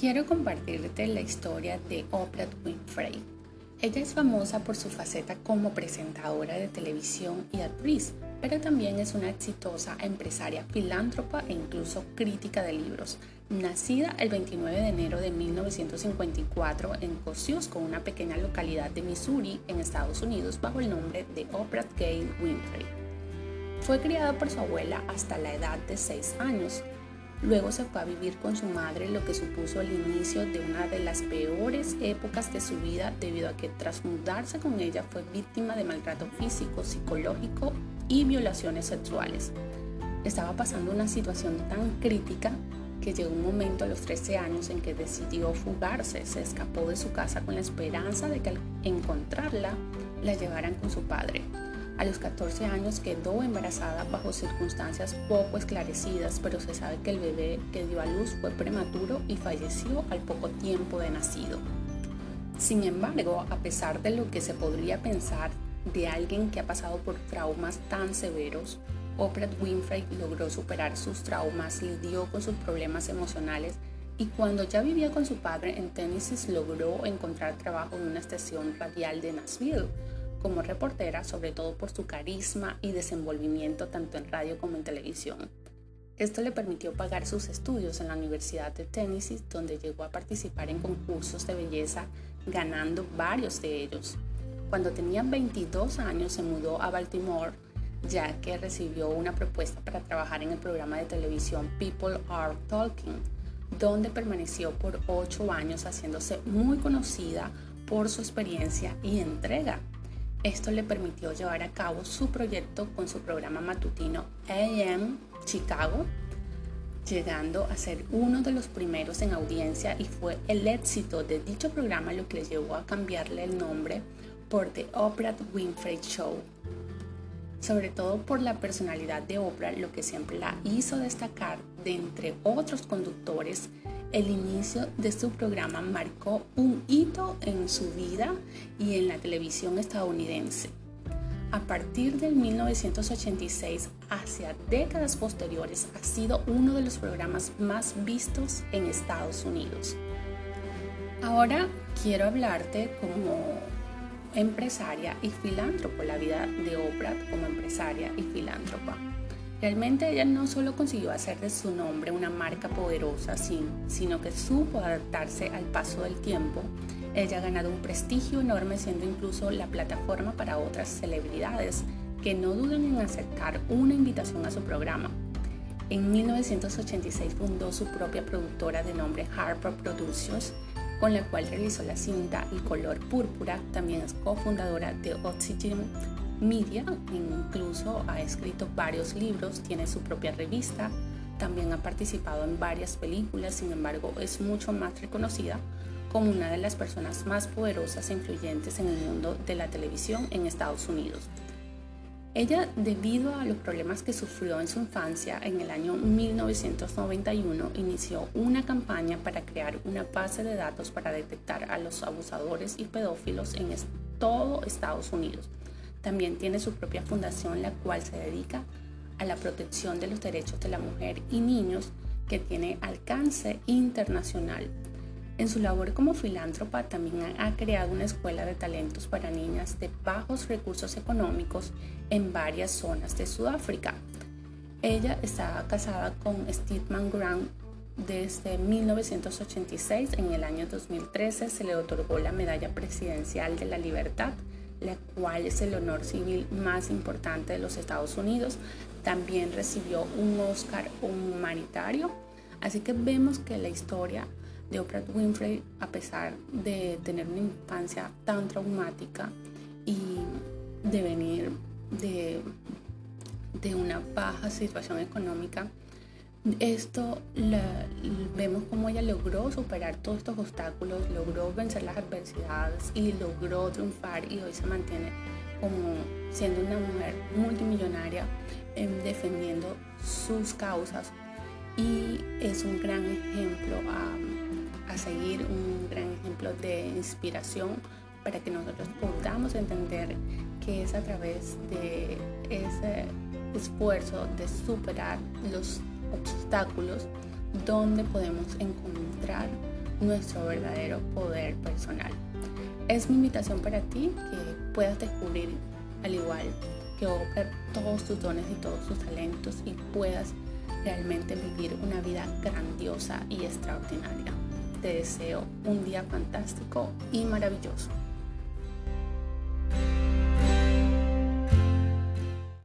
Quiero compartirte la historia de Oprah Winfrey. Ella es famosa por su faceta como presentadora de televisión y actriz, pero también es una exitosa empresaria filántropa e incluso crítica de libros. Nacida el 29 de enero de 1954 en Kosciuszko, una pequeña localidad de Missouri, en Estados Unidos, bajo el nombre de Oprah Gay Winfrey. Fue criada por su abuela hasta la edad de 6 años. Luego se fue a vivir con su madre, lo que supuso el inicio de una de las peores épocas de su vida debido a que tras mudarse con ella fue víctima de maltrato físico, psicológico y violaciones sexuales. Estaba pasando una situación tan crítica que llegó un momento a los 13 años en que decidió fugarse, se escapó de su casa con la esperanza de que al encontrarla la llevaran con su padre. A los 14 años quedó embarazada bajo circunstancias poco esclarecidas, pero se sabe que el bebé que dio a luz fue prematuro y falleció al poco tiempo de nacido. Sin embargo, a pesar de lo que se podría pensar de alguien que ha pasado por traumas tan severos, Oprah Winfrey logró superar sus traumas, lidió con sus problemas emocionales y cuando ya vivía con su padre en Tennessee logró encontrar trabajo en una estación radial de Nashville como reportera, sobre todo por su carisma y desenvolvimiento tanto en radio como en televisión. Esto le permitió pagar sus estudios en la Universidad de Tennessee, donde llegó a participar en concursos de belleza, ganando varios de ellos. Cuando tenía 22 años se mudó a Baltimore, ya que recibió una propuesta para trabajar en el programa de televisión People Are Talking, donde permaneció por 8 años haciéndose muy conocida por su experiencia y entrega esto le permitió llevar a cabo su proyecto con su programa matutino AM Chicago, llegando a ser uno de los primeros en audiencia y fue el éxito de dicho programa lo que le llevó a cambiarle el nombre por The Oprah Winfrey Show. Sobre todo por la personalidad de Oprah, lo que siempre la hizo destacar de entre otros conductores el inicio de su programa marcó un hito en su vida y en la televisión estadounidense. A partir del 1986 hacia décadas posteriores ha sido uno de los programas más vistos en Estados Unidos. Ahora quiero hablarte como empresaria y filántropo, la vida de Oprah como empresaria y filántropa. Realmente ella no solo consiguió hacer de su nombre una marca poderosa, sino que supo adaptarse al paso del tiempo. Ella ha ganado un prestigio enorme siendo incluso la plataforma para otras celebridades que no dudan en aceptar una invitación a su programa. En 1986 fundó su propia productora de nombre Harper Productions, con la cual realizó la cinta El color púrpura. También es cofundadora de Oxygen Media, incluso ha escrito varios libros, tiene su propia revista, también ha participado en varias películas, sin embargo es mucho más reconocida como una de las personas más poderosas e influyentes en el mundo de la televisión en Estados Unidos. Ella, debido a los problemas que sufrió en su infancia, en el año 1991 inició una campaña para crear una base de datos para detectar a los abusadores y pedófilos en todo Estados Unidos. También tiene su propia fundación, la cual se dedica a la protección de los derechos de la mujer y niños que tiene alcance internacional. En su labor como filántropa también ha creado una escuela de talentos para niñas de bajos recursos económicos en varias zonas de Sudáfrica. Ella está casada con Steve Grant desde 1986. En el año 2013 se le otorgó la Medalla Presidencial de la Libertad la cual es el honor civil más importante de los Estados Unidos. También recibió un Oscar humanitario. Así que vemos que la historia de Oprah Winfrey, a pesar de tener una infancia tan traumática y de venir de, de una baja situación económica, esto vemos cómo ella logró superar todos estos obstáculos, logró vencer las adversidades y logró triunfar y hoy se mantiene como siendo una mujer multimillonaria em, defendiendo sus causas. Y es un gran ejemplo a seguir, un gran ejemplo de inspiración para que nosotros podamos entender que es a través de ese esfuerzo de superar los obstáculos donde podemos encontrar nuestro verdadero poder personal. Es mi invitación para ti que puedas descubrir, al igual que todos tus dones y todos tus talentos y puedas realmente vivir una vida grandiosa y extraordinaria. Te deseo un día fantástico y maravilloso.